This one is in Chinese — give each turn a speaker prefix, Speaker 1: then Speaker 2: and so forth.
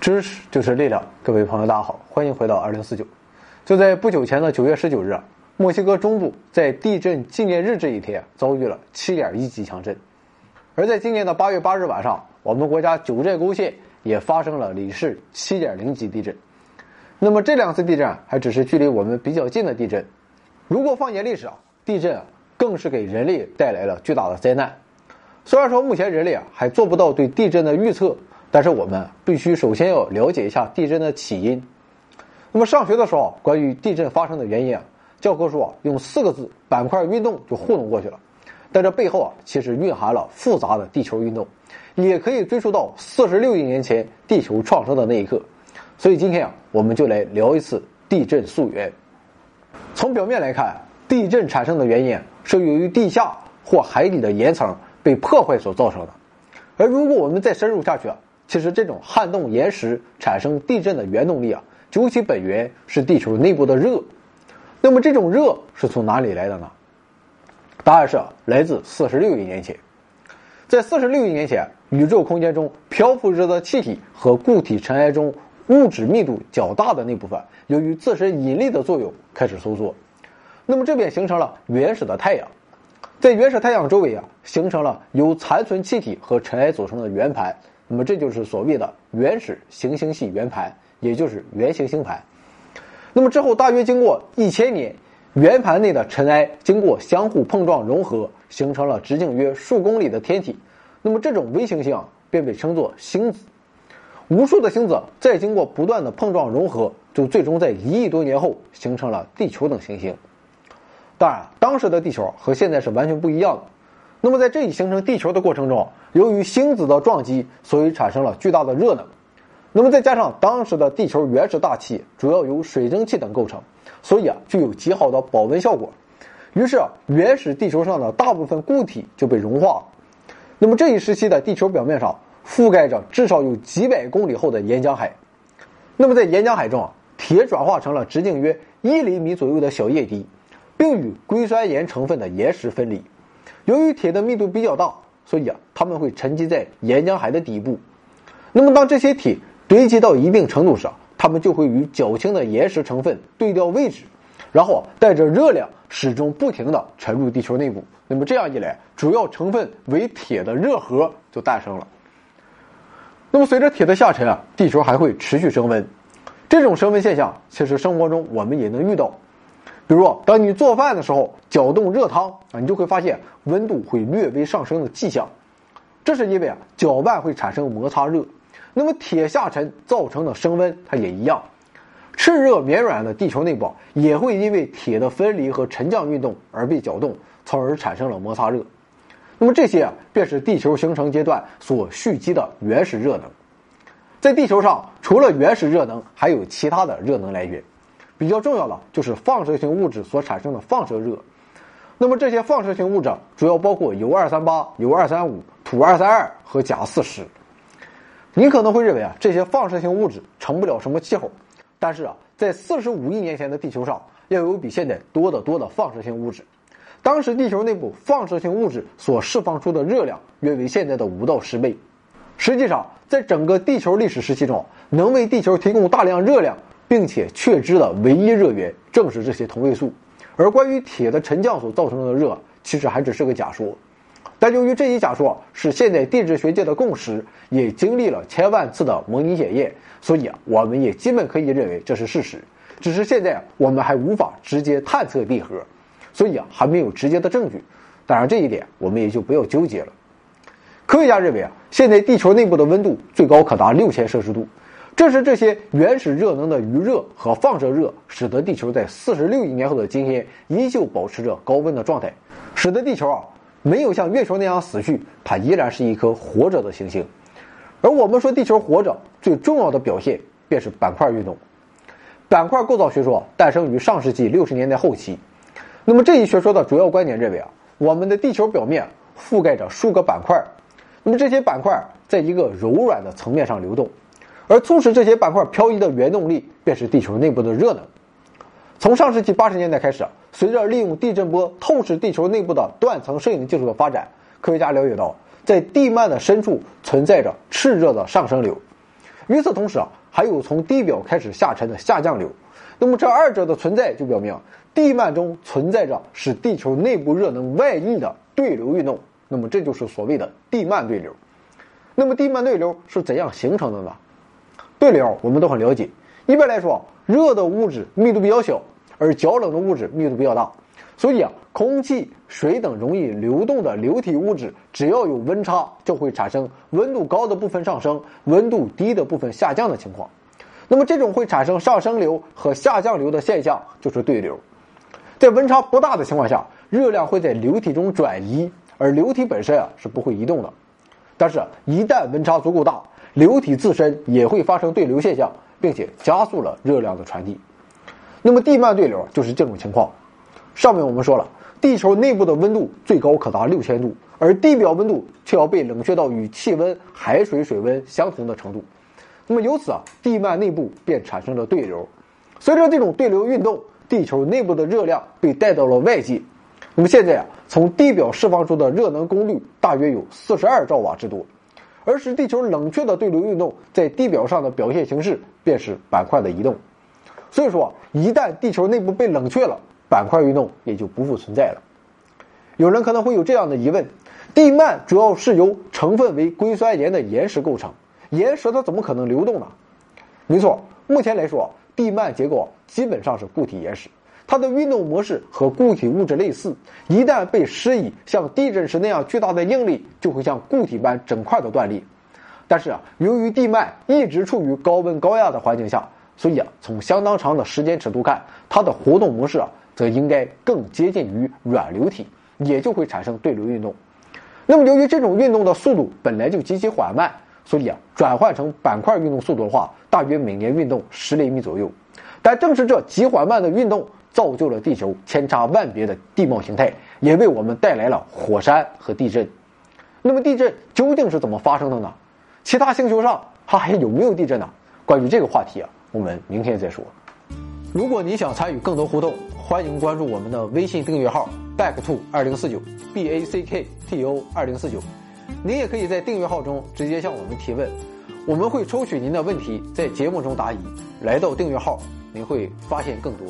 Speaker 1: 知识就是力量，各位朋友，大家好，欢迎回到二零四九。就在不久前的九月十九日啊，墨西哥中部在地震纪念日这一天遭遇了七点一级强震，而在今年的八月八日晚上，我们国家九寨沟县也发生了里氏七点零级地震。那么这两次地震还只是距离我们比较近的地震，如果放眼历史啊，地震啊更是给人类带来了巨大的灾难。虽然说目前人类啊还做不到对地震的预测。但是我们必须首先要了解一下地震的起因。那么上学的时候，关于地震发生的原因啊，教科书啊用四个字“板块运动”就糊弄过去了。但这背后啊，其实蕴含了复杂的地球运动，也可以追溯到四十六亿年前地球创生的那一刻。所以今天啊，我们就来聊一次地震溯源。从表面来看，地震产生的原因是由于地下或海底的岩层被破坏所造成的。而如果我们再深入下去啊，其实，这种撼动岩石产生地震的原动力啊，究其本源是地球内部的热。那么，这种热是从哪里来的呢？答案是来自四十六亿年前。在四十六亿年前，宇宙空间中漂浮着的气体和固体尘埃中物质密度较大的那部分，由于自身引力的作用开始收缩。那么，这便形成了原始的太阳。在原始太阳周围啊，形成了由残存气体和尘埃组成的圆盘。那么这就是所谓的原始行星系圆盘，也就是原行星盘。那么之后大约经过一千年，圆盘内的尘埃经过相互碰撞融合，形成了直径约数公里的天体。那么这种微行星便被称作星子。无数的星子再经过不断的碰撞融合，就最终在一亿多年后形成了地球等行星。当然，当时的地球和现在是完全不一样的。那么，在这一形成地球的过程中，由于星子的撞击，所以产生了巨大的热能。那么再加上当时的地球原始大气主要由水蒸气等构成，所以啊，具有极好的保温效果。于是啊，原始地球上的大部分固体就被融化了。那么这一时期的地球表面上覆盖着至少有几百公里厚的岩浆海。那么在岩浆海中啊，铁转化成了直径约一厘米左右的小液滴，并与硅酸盐成分的岩石分离。由于铁的密度比较大，所以啊，它们会沉积在岩浆海的底部。那么，当这些铁堆积到一定程度时，它们就会与较轻的岩石成分对调位置，然后啊带着热量始终不停地沉入地球内部。那么这样一来，主要成分为铁的热核就诞生了。那么，随着铁的下沉啊，地球还会持续升温。这种升温现象，其实生活中我们也能遇到。比如，当你做饭的时候搅动热汤啊，你就会发现温度会略微上升的迹象。这是因为啊，搅拌会产生摩擦热。那么铁下沉造成的升温，它也一样。炽热绵软的地球内部也会因为铁的分离和沉降运动而被搅动，从而产生了摩擦热。那么这些啊，便是地球形成阶段所蓄积的原始热能。在地球上，除了原始热能，还有其他的热能来源。比较重要的就是放射性物质所产生的放射热，那么这些放射性物质主要包括铀二三八、铀二三五、土二三二和钾四十。你可能会认为啊，这些放射性物质成不了什么气候，但是啊，在四十五亿年前的地球上，要有比现在多得多的放射性物质。当时地球内部放射性物质所释放出的热量约为现在的五到十倍。实际上，在整个地球历史时期中，能为地球提供大量热量。并且确知的唯一热源正是这些同位素，而关于铁的沉降所造成的热，其实还只是个假说。但由于这一假说是现在地质学界的共识，也经历了千万次的模拟检验，所以啊，我们也基本可以认为这是事实。只是现在我们还无法直接探测地核，所以啊，还没有直接的证据。当然，这一点我们也就不要纠结了。科学家认为啊，现在地球内部的温度最高可达六千摄氏度。正是这些原始热能的余热和放射热，使得地球在四十六亿年后的今天依旧保持着高温的状态，使得地球啊没有像月球那样死去，它依然是一颗活着的行星。而我们说地球活着最重要的表现，便是板块运动。板块构造学说诞生于上世纪六十年代后期。那么这一学说的主要观点认为啊，我们的地球表面覆盖着数个板块，那么这些板块在一个柔软的层面上流动。而促使这些板块漂移的原动力，便是地球内部的热能。从上世纪八十年代开始，随着利用地震波透视地球内部的断层摄影技术的发展，科学家了解到，在地幔的深处存在着炽热的上升流。与此同时啊，还有从地表开始下沉的下降流。那么这二者的存在就表明，地幔中存在着使地球内部热能外溢的对流运动。那么这就是所谓的地幔对流。那么地幔对流是怎样形成的呢？对流我们都很了解。一般来说，热的物质密度比较小，而较冷的物质密度比较大。所以啊，空气、水等容易流动的流体物质，只要有温差，就会产生温度高的部分上升，温度低的部分下降的情况。那么这种会产生上升流和下降流的现象，就是对流。在温差不大的情况下，热量会在流体中转移，而流体本身啊是不会移动的。但是，一旦温差足够大，流体自身也会发生对流现象，并且加速了热量的传递。那么地幔对流就是这种情况。上面我们说了，地球内部的温度最高可达六千度，而地表温度却要被冷却到与气温、海水水温相同的程度。那么由此啊，地幔内部便产生了对流。随着这种对流运动，地球内部的热量被带到了外界。那么现在啊，从地表释放出的热能功率大约有四十二兆瓦之多，而使地球冷却的对流运动在地表上的表现形式便是板块的移动。所以说，一旦地球内部被冷却了，板块运动也就不复存在了。有人可能会有这样的疑问：地幔主要是由成分为硅酸盐的岩石构成，岩石它怎么可能流动呢？没错，目前来说，地幔结构基本上是固体岩石，它的运动模式和固体物质类似，一旦被施以像地震时那样巨大的应力，就会像固体般整块的断裂。但是啊，由于地幔一直处于高温高压的环境下，所以啊，从相当长的时间尺度看，它的活动模式啊。则应该更接近于软流体，也就会产生对流运动。那么，由于这种运动的速度本来就极其缓慢，所以啊，转换成板块运动速度的话，大约每年运动十厘米左右。但正是这极缓慢的运动，造就了地球千差万别的地貌形态，也为我们带来了火山和地震。那么，地震究竟是怎么发生的呢？其他星球上它还有没有地震呢？关于这个话题啊，我们明天再说。如果你想参与更多互动，欢迎关注我们的微信订阅号 back to 二零四九 b a c k t o 二零四九。您也可以在订阅号中直接向我们提问，我们会抽取您的问题在节目中答疑。来到订阅号，您会发现更多。